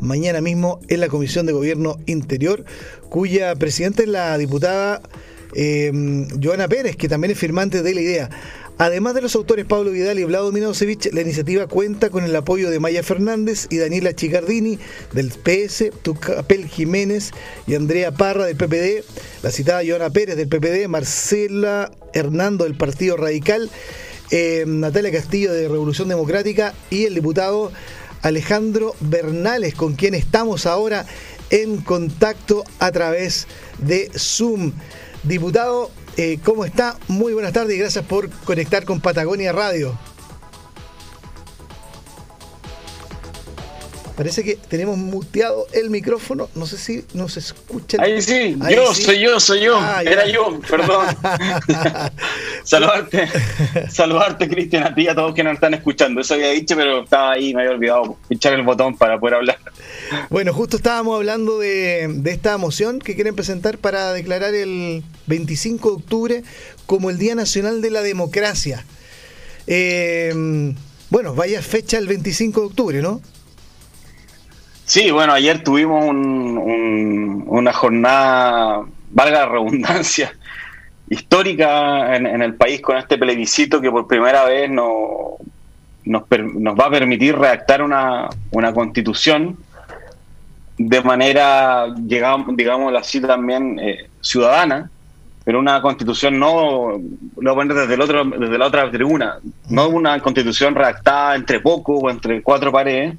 mañana mismo en la Comisión de Gobierno Interior, cuya presidenta es la diputada eh, Joana Pérez, que también es firmante de la idea. Además de los autores Pablo Vidal y Vlado Minosevich, la iniciativa cuenta con el apoyo de Maya Fernández y Daniela Chicardini del PS, Tucapel Jiménez y Andrea Parra del PPD, la citada Joana Pérez del PPD, Marcela Hernando del Partido Radical, eh, Natalia Castillo de Revolución Democrática y el diputado Alejandro Bernales, con quien estamos ahora en contacto a través de Zoom. Diputado, eh, ¿cómo está? Muy buenas tardes y gracias por conectar con Patagonia Radio. Parece que tenemos muteado el micrófono. No sé si nos escuchan. Ahí sí, yo, soy yo, soy yo. Ah, Era yo, perdón. saludarte, saludarte, Cristian, a ti y a todos que nos están escuchando. Eso había dicho, pero estaba ahí, me había olvidado pinchar el botón para poder hablar. Bueno, justo estábamos hablando de, de esta moción que quieren presentar para declarar el 25 de octubre como el Día Nacional de la Democracia. Eh, bueno, vaya fecha el 25 de octubre, ¿no? Sí, bueno, ayer tuvimos una jornada, valga la redundancia, histórica en, el país con este plebiscito que por primera vez no, nos, va a permitir redactar una, constitución. De manera, digamos así también, eh, ciudadana, pero una constitución no, lo voy a poner desde, el otro, desde la otra tribuna, no una constitución redactada entre pocos o entre cuatro paredes,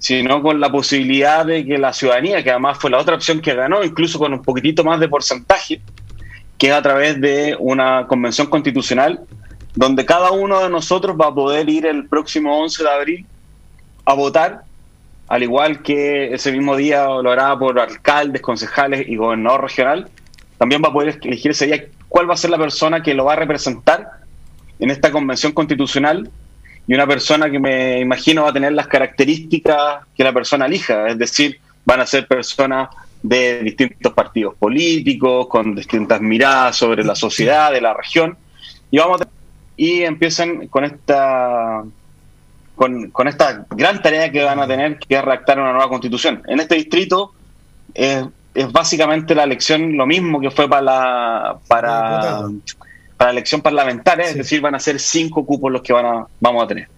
sino con la posibilidad de que la ciudadanía, que además fue la otra opción que ganó, incluso con un poquitito más de porcentaje, que es a través de una convención constitucional, donde cada uno de nosotros va a poder ir el próximo 11 de abril a votar, al igual que ese mismo día lo hará por alcaldes, concejales y gobernador regional, también va a poder elegir ese día cuál va a ser la persona que lo va a representar en esta convención constitucional y una persona que me imagino va a tener las características que la persona elija, es decir, van a ser personas de distintos partidos políticos, con distintas miradas sobre la sociedad, de la región, y vamos y empiezan con esta con, esta gran tarea que van a tener, que es redactar una nueva constitución. En este distrito es, básicamente la elección lo mismo que fue para la, para para elección parlamentaria, es decir, van a ser cinco cupos los que van a, vamos a tener.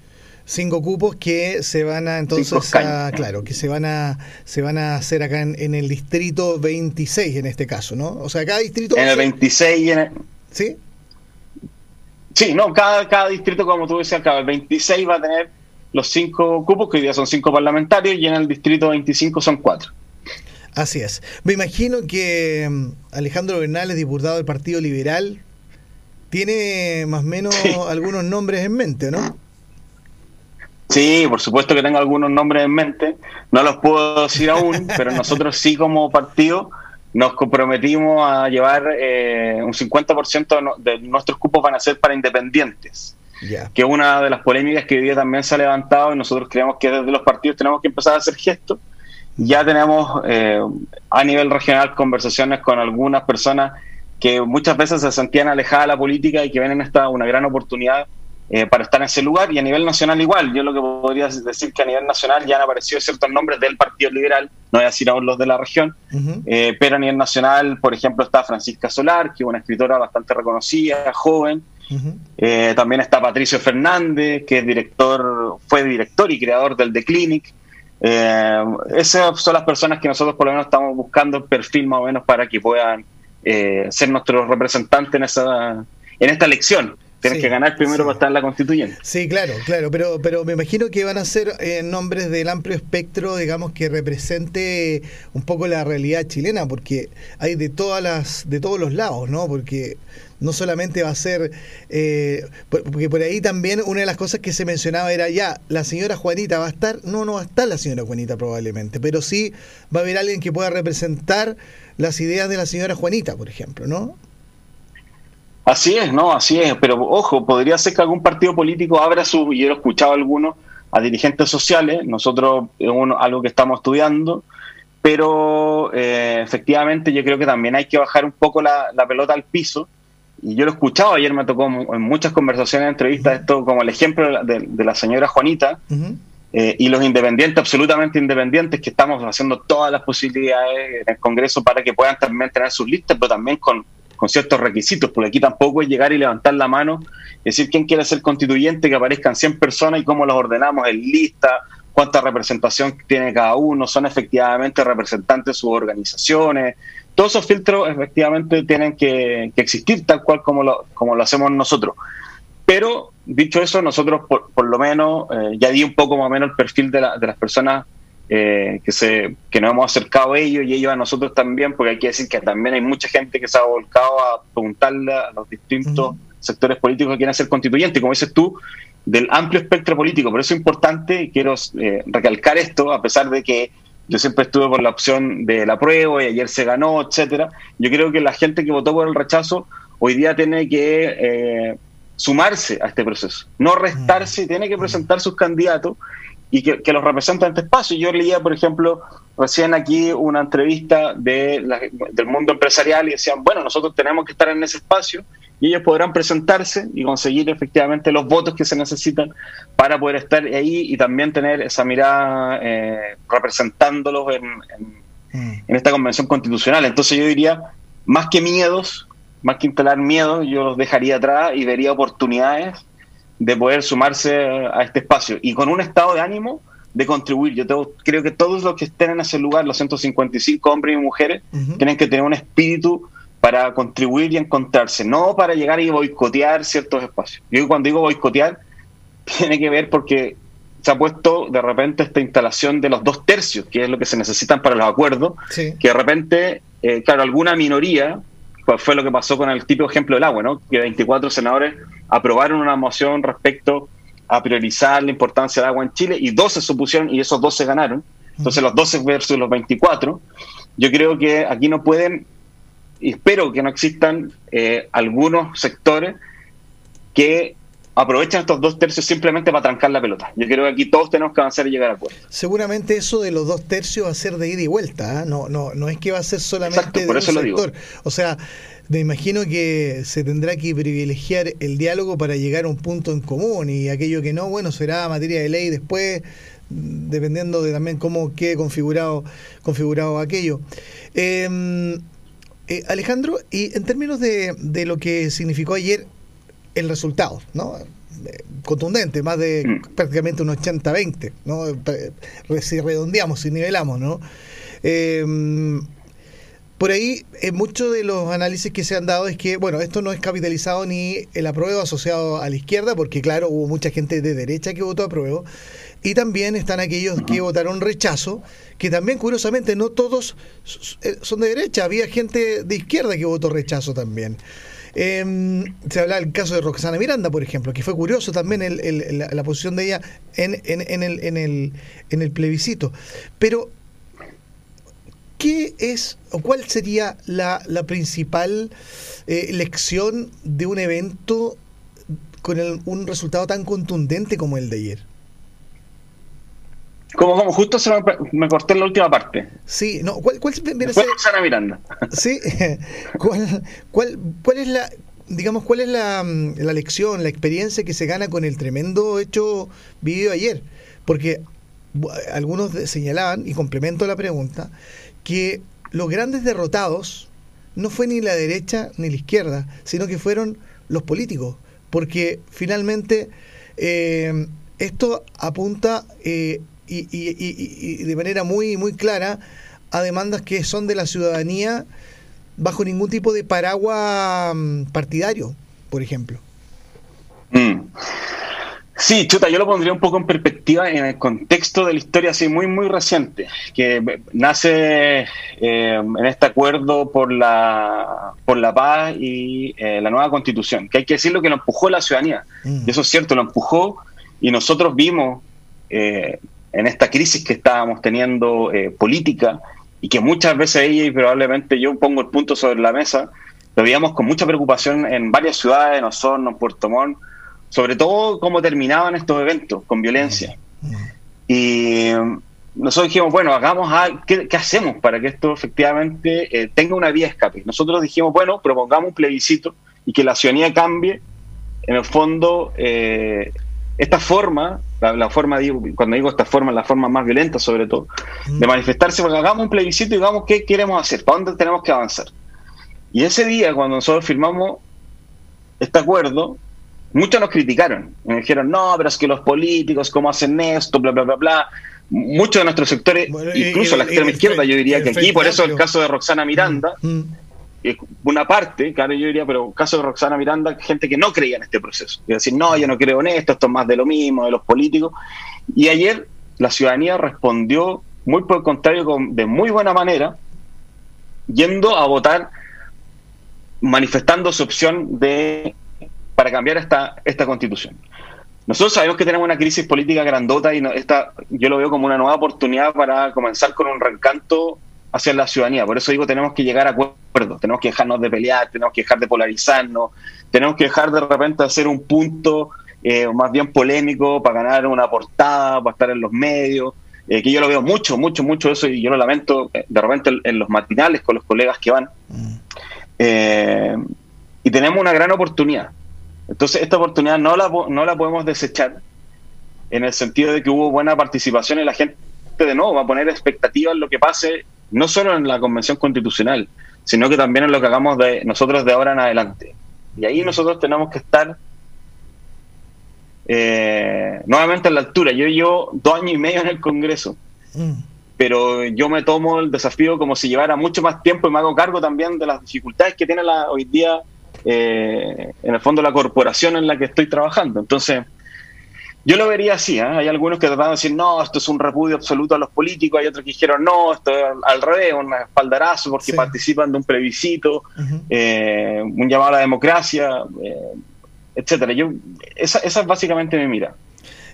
Cinco cupos que se van a entonces a, claro, que se van a se van a hacer acá en, el distrito 26 en este caso, ¿no? O sea, cada distrito En el 26 en el, ¿Sí? Sí, no, cada, cada distrito, como tú decías, cada el 26 va a tener los cinco cupos, que hoy día son cinco parlamentarios, y en el distrito 25 son cuatro. Así es. Me imagino que mm, Alejandro Bernal diputado del Partido Liberal, tiene más o menos algunos nombres en mente, ¿no? Sí, por supuesto que tengo algunos nombres en mente. No los puedo decir aún, pero nosotros sí como partido nos comprometimos a llevar eh, un 50% de nuestros cupos van a ser para independientes. Que es una de las polémicas que hoy día también se ha levantado y nosotros creemos que desde los partidos tenemos que empezar a hacer gestos. Ya tenemos eh, a nivel regional conversaciones con algunas personas que muchas veces se sentían alejadas de la política y que ven en esta una gran oportunidad eh, para estar en ese lugar y a nivel nacional igual. Yo lo que podría decir que a nivel nacional ya han aparecido ciertos nombres del Partido Liberal, no voy a decir aún los de la región, eh, pero a nivel nacional, por ejemplo, está Francisca Solar, que es una escritora bastante reconocida, joven. Eh, también está Patricio Fernández, que es director, fue director y creador del The Clinic. esas son las personas que nosotros por lo menos estamos buscando perfil más o menos para que puedan eh, ser nuestro representante en, esa, en esta elección. Tienes que ganar primero para estar en la constituyente. Sí, claro, claro, pero, pero me imagino que van a ser eh, nombres del amplio espectro, digamos, que represente un poco la realidad chilena, porque hay de todas las, de todos los lados, ¿no? Porque no solamente va a ser, eh, porque por ahí también una de las cosas que se mencionaba era ya, la señora Juanita va a estar, no, no va a estar la señora Juanita probablemente, pero sí va a haber alguien que pueda representar las ideas de la señora Juanita, por ejemplo, ¿no? Así es, no, así es, pero ojo, podría ser que algún partido político abra su, y yo he escuchado a algunos, a dirigentes sociales, nosotros es algo que estamos estudiando, pero eh, efectivamente yo creo que también hay que bajar un poco la, pelota al piso, y yo lo he escuchado, ayer me tocó en muchas conversaciones, entrevistas, esto como el ejemplo de, la señora Juanita, eh, y los independientes, absolutamente independientes, que estamos haciendo todas las posibilidades en el Congreso para que puedan también tener sus listas, pero también con, con ciertos requisitos, porque aquí tampoco es llegar y levantar la mano, decir quién quiere ser constituyente, que aparezcan 100 personas y cómo los ordenamos en lista, cuánta representación tiene cada uno, son efectivamente representantes de sus organizaciones. Todos esos filtros efectivamente tienen que, existir tal cual como lo, como lo hacemos nosotros. Pero dicho eso, nosotros por, por lo menos eh, ya di un poco más o menos el perfil de, la, de las personas eh, que, se, que nos hemos acercado a ellos y ellos a nosotros también, porque hay que decir que también hay mucha gente que se ha volcado a preguntarle a los distintos sectores políticos que quieren ser constituyentes. Como dices tú, del amplio espectro político. Por eso es importante, y quiero eh, recalcar esto, a pesar de que yo siempre estuve por la opción de la prueba y ayer se ganó, etcétera. Yo creo que la gente que votó por el rechazo hoy día tiene que eh, sumarse a este proceso, no restarse, tiene que presentar sus candidatos y que, los representen en este espacio. Yo leía, por ejemplo, recién aquí una entrevista de del mundo empresarial y decían, bueno, nosotros tenemos que estar en ese espacio y ellos podrán presentarse y conseguir efectivamente los votos que se necesitan para poder estar ahí y también tener esa mirada eh, representándolos mm. en, esta convención constitucional. Entonces yo diría, más que miedos, más que instalar miedos, yo los dejaría atrás y vería oportunidades de poder sumarse a este espacio y con un estado de ánimo de contribuir. Yo creo que todos los que estén en ese lugar, los 155 hombres y mujeres, tienen que tener un espíritu para contribuir y encontrarse, no para llegar y boicotear ciertos espacios. Yo cuando digo boicotear, tiene que ver porque se ha puesto de repente esta instalación de los dos tercios, que es lo que se necesitan para los acuerdos, que de repente, eh, claro, alguna minoría, pues fue lo que pasó con el tipo ejemplo del agua, ¿no? que 24 senadores aprobaron una moción respecto a priorizar la importancia del agua en Chile y 12 se opusieron y esos 12 ganaron. Entonces los 12 versus los 24, yo creo que aquí no pueden y espero que no existan eh, algunos sectores que aprovechen estos dos tercios simplemente para trancar la pelota. Yo creo que aquí todos tenemos que avanzar y llegar a acuerdo. Seguramente eso de los dos tercios va a ser de ida y vuelta, ¿ah? no, no, no es que va a ser solamente por de eso un sector. O sea, me imagino que se tendrá que privilegiar el diálogo para llegar a un punto en común y aquello que no, bueno, será materia de ley después, dependiendo de también cómo quede configurado, configurado aquello. Eh, eh, Alejandro, y en términos de, de, lo que significó ayer el resultado, ¿no? Eh, contundente, más de mm. prácticamente un 80-20, ¿no? Si redondeamos, si nivelamos, ¿no? Eh, por ahí, muchos de los análisis que se han dado es que, bueno, esto no es capitalizado ni el apruebo asociado a la izquierda, porque claro, hubo mucha gente de derecha que votó apruebo, y también están aquellos que votaron rechazo, que también curiosamente no todos eh, son de derecha, había gente de izquierda que votó rechazo también. Em, se habla del caso de Roxana Miranda, por ejemplo, que fue curioso también la, posición de ella en, en, el, en, el, en el plebiscito. Pero, ¿qué es o cuál sería la, principal eh, lección de un evento con un resultado tan contundente como el de ayer? Como, como justo se me, corté en la última parte. Sí, no, ¿cuál, cuál viene a ser? Miranda. Sí, ¿cuál, cuál, cuál es la, digamos, cuál es la, la, lección, la experiencia que se gana con el tremendo hecho vivido ayer? Porque algunos señalaban, y complemento la pregunta, que los grandes derrotados no fue ni la derecha ni la izquierda, sino que fueron los políticos, porque finalmente eh, esto apunta eh, y, de manera muy, muy clara a demandas que son de la ciudadanía bajo ningún tipo de paraguas mm, partidario, por ejemplo. Mm. Sí, chuta, yo lo pondría un poco en perspectiva en el contexto de la historia así muy, muy reciente, que nace eh, en este acuerdo por la, por la paz y eh, la nueva constitución, que hay que decirlo que lo empujó la ciudadanía, mm. y eso es cierto, lo empujó y nosotros vimos eh, en esta crisis que estábamos teniendo eh, política y que muchas veces ella y probablemente yo pongo el punto sobre la mesa, lo veíamos con mucha preocupación en varias ciudades, en Osorno, en Puerto Montt, sobre todo cómo terminaban estos eventos con violencia. Y nosotros dijimos, bueno, hagamos ¿qué, hacemos para que esto efectivamente eh, tenga una vía escape? Nosotros dijimos, bueno, propongamos un plebiscito y que la ciudadanía cambie, en el fondo, eh, esta forma, la, forma, cuando digo esta forma, la forma más violenta sobre todo, mm. de manifestarse, porque hagamos un plebiscito y digamos qué queremos hacer, para dónde tenemos que avanzar. Y ese día, cuando nosotros firmamos este acuerdo, muchos nos criticaron. Me dijeron, no, pero es que los políticos, ¿cómo hacen esto? Bla, bla, bla, bla. Muchos de nuestros sectores, incluso la extrema izquierda, yo diría que aquí, por eso el caso de Roxana Miranda, mm, mm. Una parte, claro, yo diría, pero caso de Roxana Miranda, gente que no creía en este proceso. Y decir, no, yo no creo en esto, esto es más de lo mismo, de los políticos. Y ayer la ciudadanía respondió, muy por el contrario, de muy buena manera, yendo a votar, manifestando su opción de para cambiar esta, esta constitución. Nosotros sabemos que tenemos una crisis política grandota y esta, yo lo veo como una nueva oportunidad para comenzar con un reencanto hacia la ciudadanía. Por eso digo, tenemos que llegar a acuerdos, tenemos que dejarnos de pelear, tenemos que dejar de polarizarnos, tenemos que dejar de repente hacer un punto eh, más bien polémico para ganar una portada, para estar en los medios, eh, que yo lo veo mucho, mucho, mucho eso y yo lo lamento eh, de repente en los matinales con los colegas que van. Mm. y tenemos una gran oportunidad. Entonces, esta oportunidad no la, no la podemos desechar en el sentido de que hubo buena participación y la gente de nuevo va a poner expectativas en lo que pase, no solo en la Convención Constitucional, sino que también en lo que hagamos de nosotros de ahora en adelante. Y ahí nosotros tenemos que estar eh, nuevamente a la altura. Yo llevo dos años y medio en el Congreso, mm. pero yo me tomo el desafío como si llevara mucho más tiempo y me hago cargo también de las dificultades que tiene la, hoy día eh, en el fondo la corporación en la que estoy trabajando. Entonces, yo lo vería así, ¿eh? hay algunos que tratan de decir, no, esto es un repudio absoluto a los políticos, hay otros que dijeron, no, esto es al revés, un espaldarazo porque participan de un plebiscito, eh, un llamado a la democracia, etcétera. Yo, esa, esa es básicamente mi mira.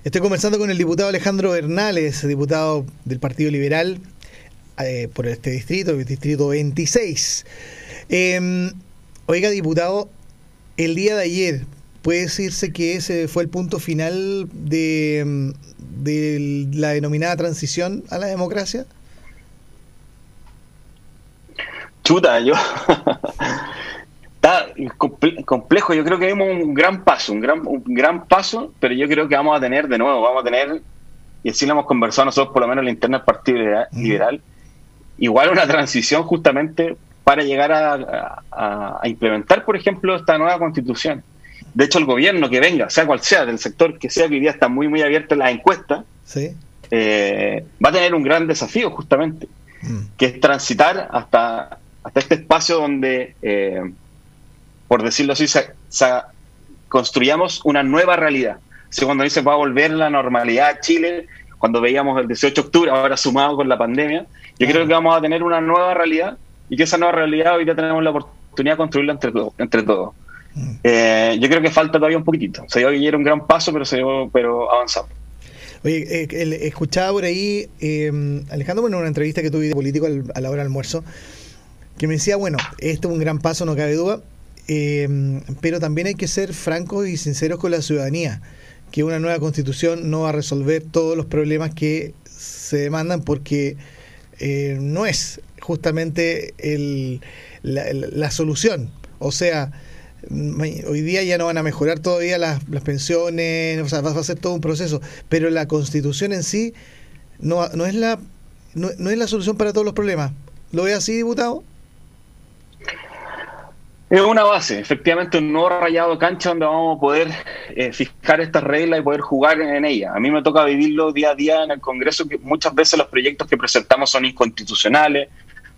Estoy conversando con el diputado Alejandro Bernales, diputado del Partido Liberal por este distrito, el distrito 26. Eh, Oiga, diputado, el día de ayer, ¿puede decirse que ese fue el punto final de, la denominada transición a la democracia? Chuta, yo. Está complejo, yo creo que vimos un gran paso, un gran, un gran paso, pero yo creo que vamos a tener de nuevo, vamos a tener, y así lo hemos conversado nosotros, por lo menos en la interna del Partido Liberal, igual una transición justamente para llegar a, implementar, por ejemplo, esta nueva constitución. De hecho, el gobierno que venga, sea cual sea, del sector que sea, que hoy día está muy, muy abierto en las encuestas, eh, va a tener un gran desafío justamente, mm. que es transitar hasta, hasta este espacio donde, eh, por decirlo así, construyamos una nueva realidad. O cuando dice va a volver la normalidad a Chile, cuando veíamos el 18 de octubre, ahora sumado con la pandemia, yo creo que vamos a tener una nueva realidad y que esa nueva realidad hoy ya tenemos la oportunidad de construirla entre, entre todos. Eh, yo creo que falta todavía un poquitito. Se dio ayer un gran paso, pero, se pero avanzamos. Oye, eh, escuchaba por ahí, eh, Alejandro, en una entrevista que tuve de político a la hora del almuerzo, que me decía, bueno, esto es un gran paso, no cabe duda, eh, pero también hay que ser francos y sinceros con la ciudadanía, que una nueva constitución no va a resolver todos los problemas que se demandan porque no es justamente el, la, solución. O sea, hoy día ya no van a mejorar todavía las, pensiones, o sea, va, a ser todo un proceso, pero la constitución en sí no, no, es la, no, es la solución para todos los problemas. ¿Lo ve así, diputado? Es una base, efectivamente, un nuevo rayado cancha donde vamos a poder eh, fijar estas reglas y poder jugar en ella. A mí me toca vivirlo día a día en el Congreso, que muchas veces los proyectos que presentamos son inconstitucionales,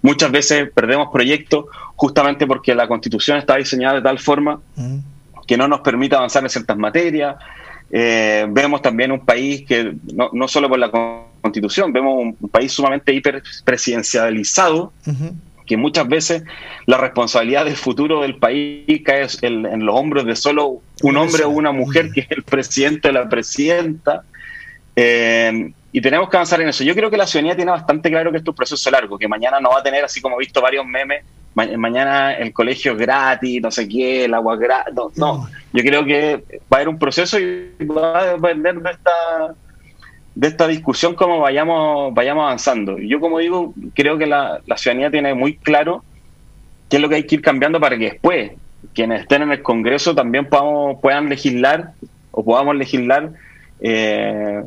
Muchas veces perdemos proyectos justamente porque la constitución está diseñada de tal forma mm. que no nos permite avanzar en ciertas materias. Eh, vemos también un país que, no, no, solo por la constitución, vemos un país sumamente hiperpresidencializado, que muchas veces la responsabilidad del futuro del país cae en, los hombros de solo un hombre o una mujer, mm. que es el presidente o la presidenta. Eh, y tenemos que avanzar en eso. Yo creo que la ciudadanía tiene bastante claro que esto es un proceso largo, que mañana no va a tener, así como he visto varios memes, mañana el colegio gratis, no sé qué, el agua gratis. No, mm. yo creo que va a haber un proceso y va a depender de esta, de esta discusión cómo vayamos, vayamos avanzando. Yo, como digo, creo que la, ciudadanía tiene muy claro qué es lo que hay que ir cambiando para que después quienes estén en el Congreso también podamos, puedan legislar o podamos legislar eh,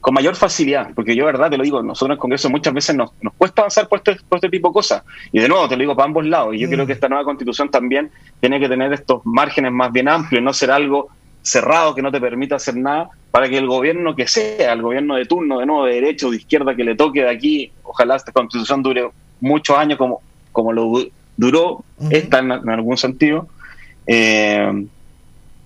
con mayor facilidad, porque yo, verdad, te lo digo, nosotros en el Congreso muchas veces nos, nos cuesta avanzar por este, por este tipo de cosas. Y de nuevo, te lo digo para ambos lados. Y yo creo mm. que esta nueva constitución también tiene que tener estos márgenes más bien amplios, no ser algo cerrado que no te permita hacer nada, para que el gobierno que sea, el gobierno de turno, de nuevo, de derecha o de izquierda, que le toque de aquí, ojalá esta constitución dure muchos años como, como lo duró esta en, algún sentido. Eh,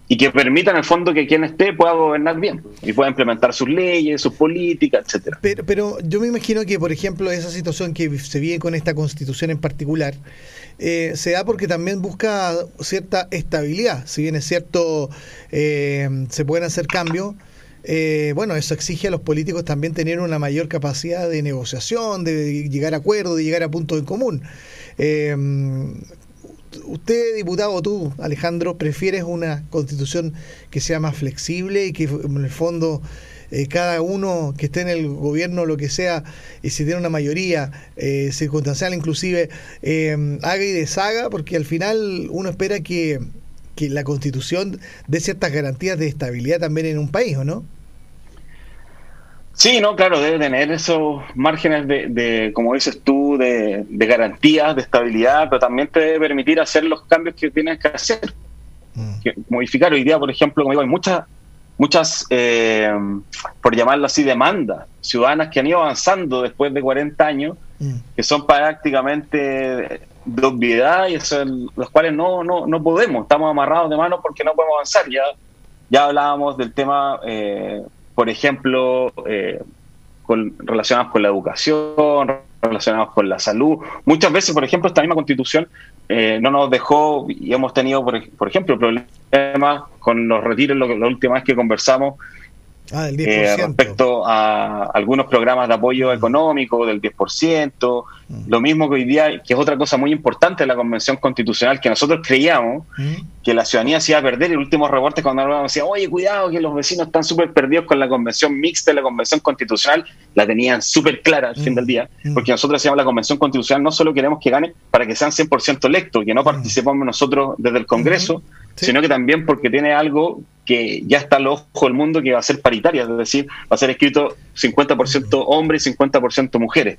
y que permita en el fondo que quien esté pueda gobernar bien y pueda implementar sus leyes, sus políticas, etcétera. Pero, pero yo me imagino que, por ejemplo, esa situación que se vive con esta constitución en particular, eh, se da porque también busca cierta estabilidad. Si bien es cierto, eh, se pueden hacer cambios, eh, bueno, eso exige a los políticos también tener una mayor capacidad de negociación, de llegar a acuerdos, de llegar a puntos en común usted, diputado, tú, Alejandro, prefieres una constitución que sea más flexible y que en el fondo eh, cada uno que esté en el gobierno, lo que sea, y si tiene una mayoría eh, circunstancial inclusive, eh, haga y deshaga, porque al final uno espera que, que la constitución dé ciertas garantías de estabilidad también en un país, ¿o no? Sí, no, claro, debe tener esos márgenes de, como dices tú, de, de garantías, de estabilidad, pero también te debe permitir hacer los cambios que tienes que hacer. Mm. modificar hoy día, por ejemplo, como digo, hay muchas, muchas eh, por llamarlo así, demandas ciudadanas que han ido avanzando después de 40 años, mm. que son prácticamente de obviedad y son los cuales no, no, no podemos, estamos amarrados de manos porque no podemos avanzar. Ya, ya hablábamos del tema eh, por ejemplo, eh, con, relacionados con la educación, relacionados con la salud. Muchas veces, por ejemplo, esta misma constitución eh, no nos dejó y hemos tenido, por, ejemplo, problemas con los retiros, lo, la última vez que conversamos, Ah, eh, respecto a algunos programas de apoyo mm. económico del 10%, mm. lo mismo que hoy día, que es otra cosa muy importante de la Convención Constitucional, que nosotros creíamos mm. que la ciudadanía se iba a perder. El último reporte cuando hablábamos decía, oye, cuidado, que los vecinos están súper perdidos con la Convención Mixta y la Convención Constitucional, la tenían súper clara al fin del día, porque nosotros decíamos la Convención Constitucional no solo queremos que gane para que sean 100% electos, que no participemos nosotros desde el Congreso, sino que también porque tiene algo que ya está al ojo del mundo que va a ser paritaria, es decir, va a ser escrito 50% hombres y 50% mujeres.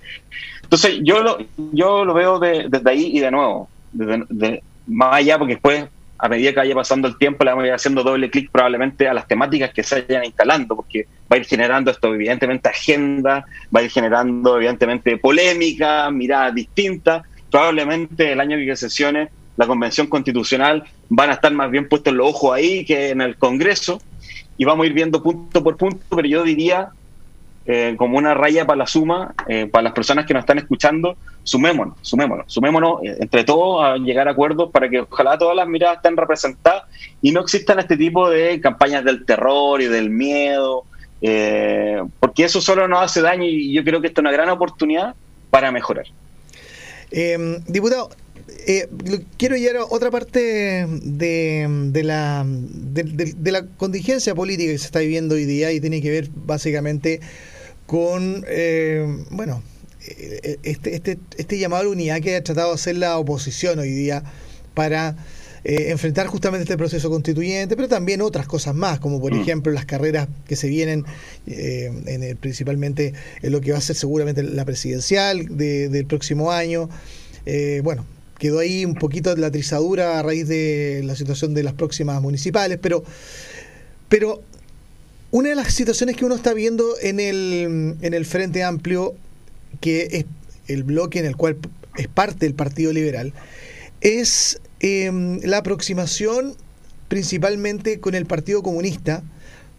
Entonces, yo lo, yo lo veo desde ahí y de nuevo, desde, más allá, porque después, a medida que vaya pasando el tiempo, le vamos a ir haciendo doble clic probablemente a las temáticas que se vayan instalando, porque va a ir generando esto, evidentemente, agenda, va a ir generando, evidentemente, polémica, miradas distintas. Probablemente el año que sesione la Convención Constitucional van a estar más bien puestos los ojos ahí que en el Congreso y vamos a ir viendo punto por punto, pero yo diría eh, como una raya para la suma, eh, para las personas que nos están escuchando, sumémonos, sumémonos, sumémonos eh, entre todos a llegar a acuerdos para que ojalá todas las miradas estén representadas y no existan este tipo de campañas del terror y del miedo, porque eso solo nos hace daño y yo creo que esta es una gran oportunidad para mejorar. diputado, eh, quiero ir a otra parte de, la, de, la contingencia política que se está viviendo hoy día y tiene que ver básicamente con, eh, bueno, eh, este, este, este llamado a la unidad que ha tratado de hacer la oposición hoy día para enfrentar justamente este proceso constituyente, pero también otras cosas más, como por mm. ejemplo las carreras que se vienen en principalmente en lo que va a ser seguramente la presidencial del próximo año. bueno, quedó ahí un poquito la trizadura a raíz de la situación de las próximas municipales, pero, pero una de las situaciones que uno está viendo en el, en el Frente Amplio, que es el bloque en el cual es parte del Partido Liberal, es em, la aproximación principalmente con el Partido Comunista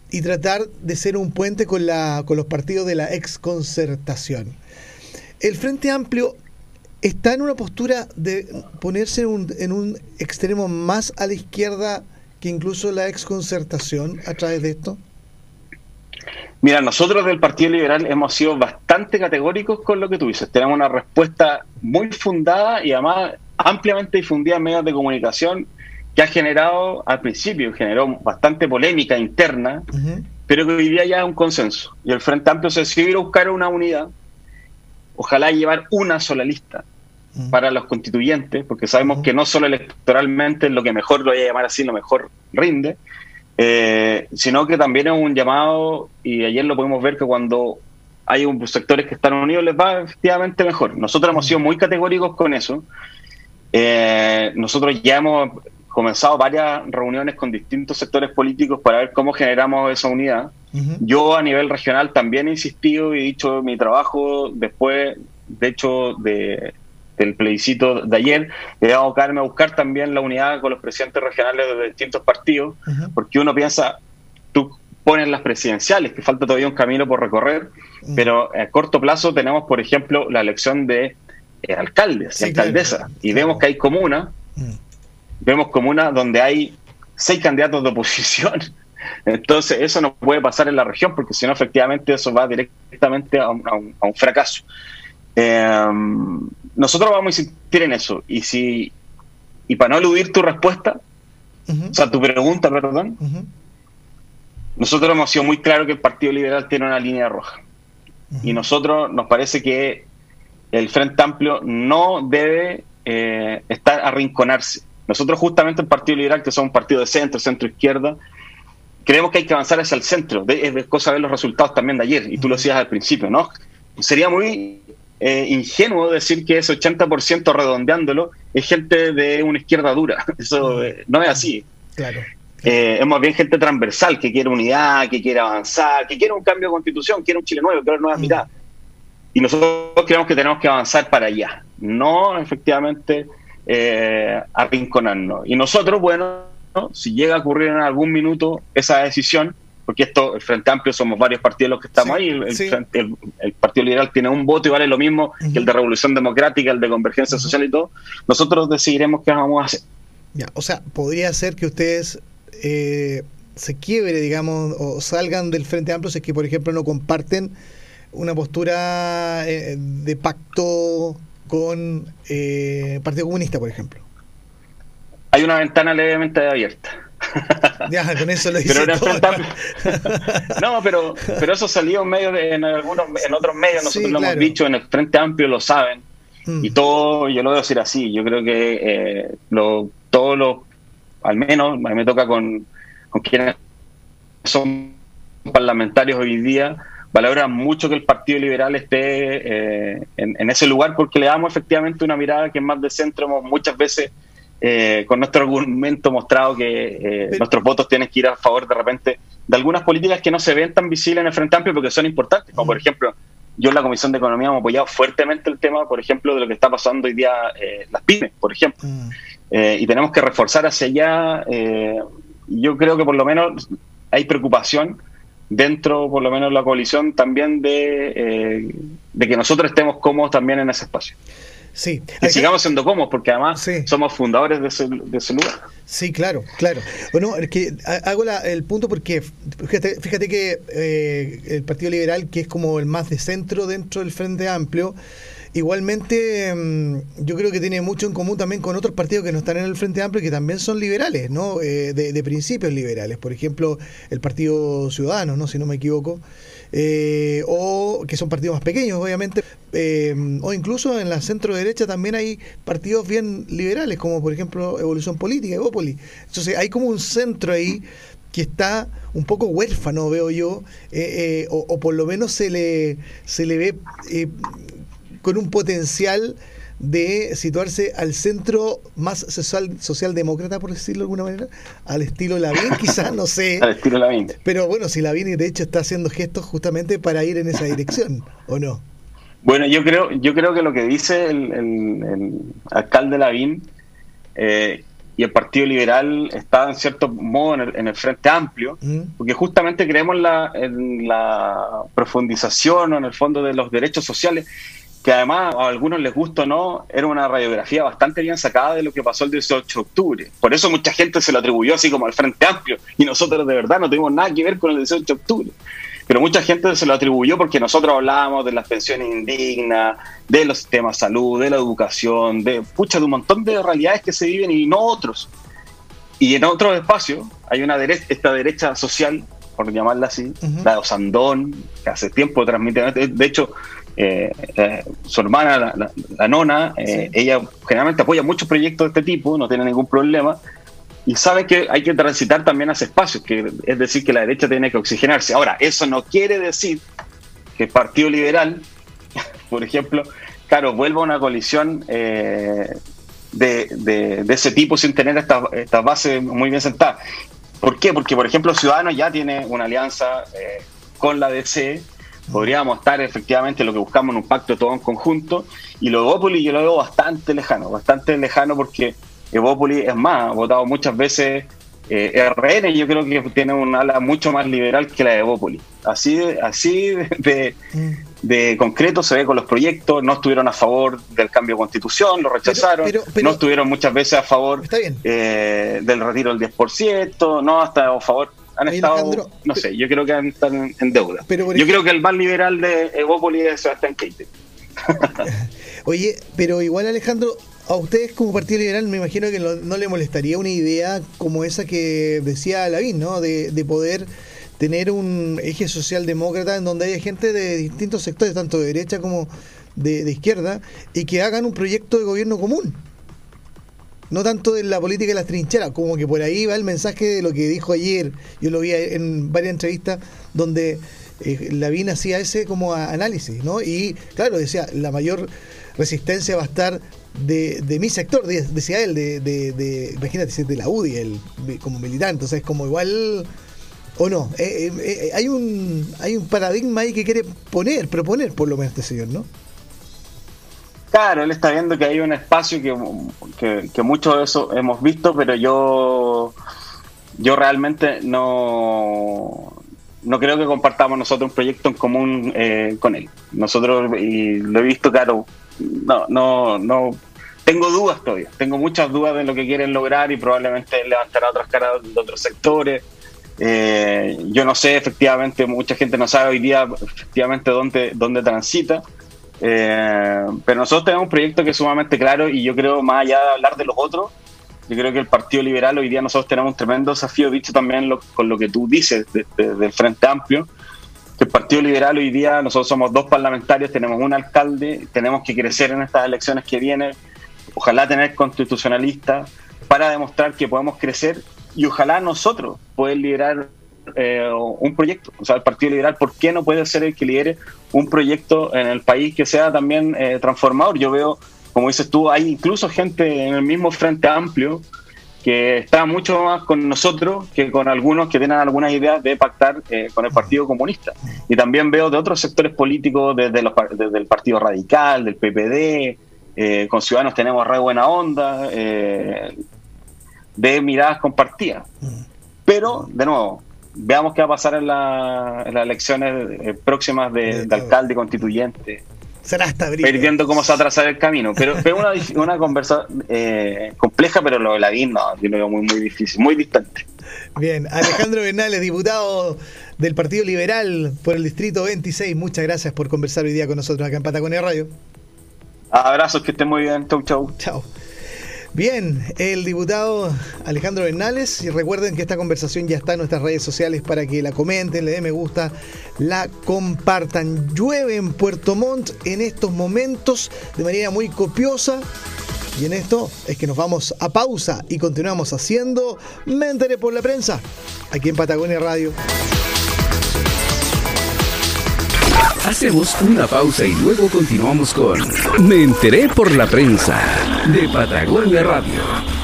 y tratar de ser un puente con, la, con los partidos de la exconcertación. El Frente Amplio está en una postura de ponerse en un, extremo más a la izquierda que incluso la exconcertación a través de esto? Mira, nosotros del Partido Liberal hemos sido bastante categóricos con lo que tú dices. Tenemos una respuesta muy fundada y además ampliamente difundida en medios de comunicación que ha generado, al principio, generó bastante polémica interna, pero que hoy día ya es un consenso. Y el Frente Amplio se decidió buscar una unidad ojalá llevar una sola lista mm. para los constituyentes, porque sabemos que no solo electoralmente es lo que mejor, lo voy a llamar así, lo mejor rinde, eh, sino que también es un llamado, y ayer lo podemos ver que cuando hay un, sectores que están unidos les va efectivamente mejor. Nosotros hemos sido muy categóricos con eso. Eh, nosotros ya hemos comenzado varias reuniones con distintos sectores políticos para ver cómo generamos esa unidad. Yo a nivel regional también he insistido y he dicho mi trabajo después, de hecho, de, del plebiscito de ayer, he dado a buscar también la unidad con los presidentes regionales de distintos partidos, porque uno piensa, tú pones las presidenciales, que falta todavía un camino por recorrer, pero a corto plazo tenemos, por ejemplo, la elección de eh, alcaldes y alcaldesas, y vemos que hay comunas, vemos comunas donde hay seis candidatos de oposición. Entonces, eso no puede pasar en la región, porque si no, efectivamente, eso va directamente a un, fracaso. Em, nosotros vamos a insistir en eso. Y si y para no eludir tu respuesta, o sea, tu pregunta, perdón, nosotros hemos sido muy claros que el Partido Liberal tiene una línea roja. Y nosotros nos parece que el Frente Amplio no debe eh, estar arrinconarse. Nosotros justamente el Partido Liberal, que somos un partido de centro, centro-izquierda, creemos que hay que avanzar hacia el centro. es cosa ver los resultados también de ayer, y tú lo decías al principio, ¿no? Sería muy eh, ingenuo decir que ese 80% redondeándolo es gente de una izquierda dura. Eso eh, no es así. Claro. Eh, es más bien gente transversal que quiere unidad, que quiere avanzar, que quiere un cambio de constitución, quiere un Chile nuevo, quiere una nueva mitad. Y nosotros creemos que tenemos que avanzar para allá, no efectivamente arrinconarnos. Y nosotros, bueno, si llega a ocurrir en algún minuto esa decisión, porque esto, el Frente Amplio, somos varios partidos los que estamos ahí, el, Partido Liberal tiene un voto y vale lo mismo que el de Revolución Democrática, el de Convergencia Social y todo, nosotros decidiremos qué vamos a hacer. Ya, o sea, podría ser que ustedes eh, se quiebre, digamos, o salgan del Frente Amplio si es que, por ejemplo, no comparten una postura eh, de pacto con eh, Partido Comunista, por ejemplo. Hay una ventana levemente abierta. Ya, con eso lo pero No, pero, pero eso salió en medio de, en algunos, en otros medios, nosotros lo hemos dicho, en el Frente Amplio lo saben. Mm. Y todo, yo lo voy a decir así, yo creo que eh, lo, todos los, al menos, a mí me toca con, con quienes son parlamentarios hoy día, valoran mucho que el Partido Liberal esté eh, en, en, ese lugar porque le damos efectivamente una mirada que es más de centro muchas veces eh, con nuestro argumento mostrado que eh, nuestros votos tienen que ir a favor de repente de algunas políticas que no se ven tan visibles en el Frente Amplio porque son importantes, como por ejemplo, yo en la Comisión de Economía hemos apoyado fuertemente el tema, por ejemplo, de lo que está pasando hoy día eh, las pymes, por ejemplo, mm. y tenemos que reforzar hacia allá. yo creo que por lo menos hay preocupación dentro, por lo menos, de la coalición también de, de que nosotros estemos cómodos también en ese espacio. Sí. Y sigamos siendo cómodos, porque además somos fundadores de ese, de ese, lugar. Sí, claro, claro. Bueno, es que hago el punto porque fíjate, fíjate que eh, el Partido Liberal, que es como el más de centro dentro del Frente Amplio, igualmente mm, yo creo que tiene mucho en común también con otros partidos que no están en el Frente Amplio y que también son liberales, ¿no? Eh, de, de, principios liberales. Por ejemplo, el Partido Ciudadano, ¿no? Si no me equivoco. Eh, o que son partidos más pequeños, obviamente, eh, o incluso en la centro derecha también hay partidos bien liberales, como por ejemplo Evolución Política, Evópoli. Entonces hay como un centro ahí que está un poco huérfano, veo yo, eh, o, por lo menos se le, se le ve con un potencial de situarse al centro más social, socialdemócrata, por decirlo de alguna manera, al estilo Lavín, quizás, no sé. al estilo Lavín. Pero bueno, si Lavín de hecho está haciendo gestos justamente para ir en esa dirección, ¿o no? Bueno, yo creo, yo creo que lo que dice el, alcalde Lavín eh, y el Partido Liberal está en cierto modo en el, Frente Amplio, mm. porque justamente creemos la, en la profundización o en el fondo de los derechos sociales que además a algunos les gusta o no, era una radiografía bastante bien sacada de lo que pasó el 18 de octubre. Por eso mucha gente se lo atribuyó así como al Frente Amplio y nosotros de verdad no tuvimos nada que ver con el 18 de octubre. Pero mucha gente se lo atribuyó porque nosotros hablábamos de las pensiones indignas, de los sistemas de salud, de la educación, de, pucha, de un montón de realidades que se viven y no otros. Y en otros espacios hay una derecha, esta derecha social, por llamarla así, la de Osandón, que hace tiempo transmite, de hecho, eh, eh, su hermana, la, nona, eh, ella generalmente apoya muchos proyectos de este tipo, no tiene ningún problema, y saben que hay que transitar también a ese espacio, que es decir, que la derecha tiene que oxigenarse. Ahora, eso no quiere decir que el Partido Liberal, por ejemplo, claro, vuelva a una coalición eh, de, ese tipo sin tener estas esta bases muy bien sentadas. ¿Por qué? Porque, por ejemplo, Ciudadanos ya tiene una alianza con la DC, podríamos estar efectivamente lo que buscamos en un pacto todo en conjunto, y lo de Evópolis yo lo veo bastante lejano, bastante lejano porque Evópolis es más, ha votado muchas veces eh, RN yo creo que tiene un ala mucho más liberal que la de Evópolis. Así, así de, de, concreto se ve con los proyectos, no estuvieron a favor del cambio de constitución, lo rechazaron, no estuvieron muchas veces a favor eh, del retiro del 10%, no hasta a favor han estado, no sé, yo creo que están en deuda. yo creo que el más liberal de Evópolis es Sebastián Keite. Oye, pero igual Alejandro, a ustedes como Partido Liberal me imagino que no, le molestaría una idea como esa que decía Lavín, ¿no? De, poder tener un eje socialdemócrata en donde haya gente de distintos sectores, tanto de derecha como de, izquierda, y que hagan un proyecto de gobierno común. No tanto de la política de las trincheras, como que por ahí va el mensaje de lo que dijo ayer, yo lo vi en varias entrevistas donde eh, Lavín hacía ese como análisis, ¿no? Y claro, decía, la mayor resistencia va a estar de, de mi sector, decía él, de, de, imagínate, de la UDI, el, como militante, o sea, es como igual, o no, eh, eh, eh, hay, un, hay un paradigma ahí que quiere poner, proponer por lo menos este señor, ¿no? Claro, él está viendo que hay un espacio que, que, mucho de eso hemos visto, pero yo, yo realmente no, no creo que compartamos nosotros un proyecto en común con él. Nosotros, y lo he visto, claro, no, no, no, tengo dudas todavía, tengo muchas dudas de lo que quieren lograr y probablemente levantará otras caras de otros sectores. Eh, yo no sé, efectivamente, mucha gente no sabe hoy día efectivamente dónde, dónde transita, eh, pero nosotros tenemos un proyecto que es sumamente claro y yo creo, más allá de hablar de los otros, yo creo que el Partido Liberal hoy día nosotros tenemos un tremendo desafío, dicho también con lo que tú dices del Frente Amplio, que el Partido Liberal hoy día, nosotros somos dos parlamentarios, tenemos un alcalde, tenemos que crecer en estas elecciones que vienen, ojalá tener constitucionalistas para demostrar que podemos crecer y ojalá nosotros poder liderar eh, un proyecto. O sea, el Partido Liberal, ¿por qué no puede ser el que lidere un proyecto en el país que sea también eh, transformador? Yo veo, como dices tú, hay incluso gente en el mismo Frente Amplio que está mucho más con nosotros que con algunos que tienen algunas ideas de pactar eh, con el Partido Comunista. Y también veo de otros sectores políticos, desde, los, desde el Partido Radical, del PPD, eh, con Ciudadanos tenemos re buena onda, eh, de miradas compartidas. Pero, de nuevo, veamos qué va a pasar en, las elecciones eh, próximas de, alcalde constituyente. Será hasta abril. viendo cómo se va a trazar el camino. Pero es una, una conversa compleja, pero lo de la no, yo lo veo muy, muy difícil, muy distante. Bien, Alejandro Bernales, diputado del Partido Liberal por el Distrito 26, muchas gracias por conversar hoy día con nosotros acá en Patagonia Radio. Abrazos, que estén muy bien. Chau, chau. Chau. Bien, el diputado Alejandro Bernales, y recuerden que esta conversación ya está en nuestras redes sociales para que la comenten, le den me gusta, la compartan. Llueve en Puerto Montt en estos momentos de manera muy copiosa. Y en esto es que nos vamos a pausa y continuamos haciendo Me por la prensa, aquí en Patagonia Radio. Hacemos una pausa y luego continuamos con Me enteré por la prensa de Patagonia Radio.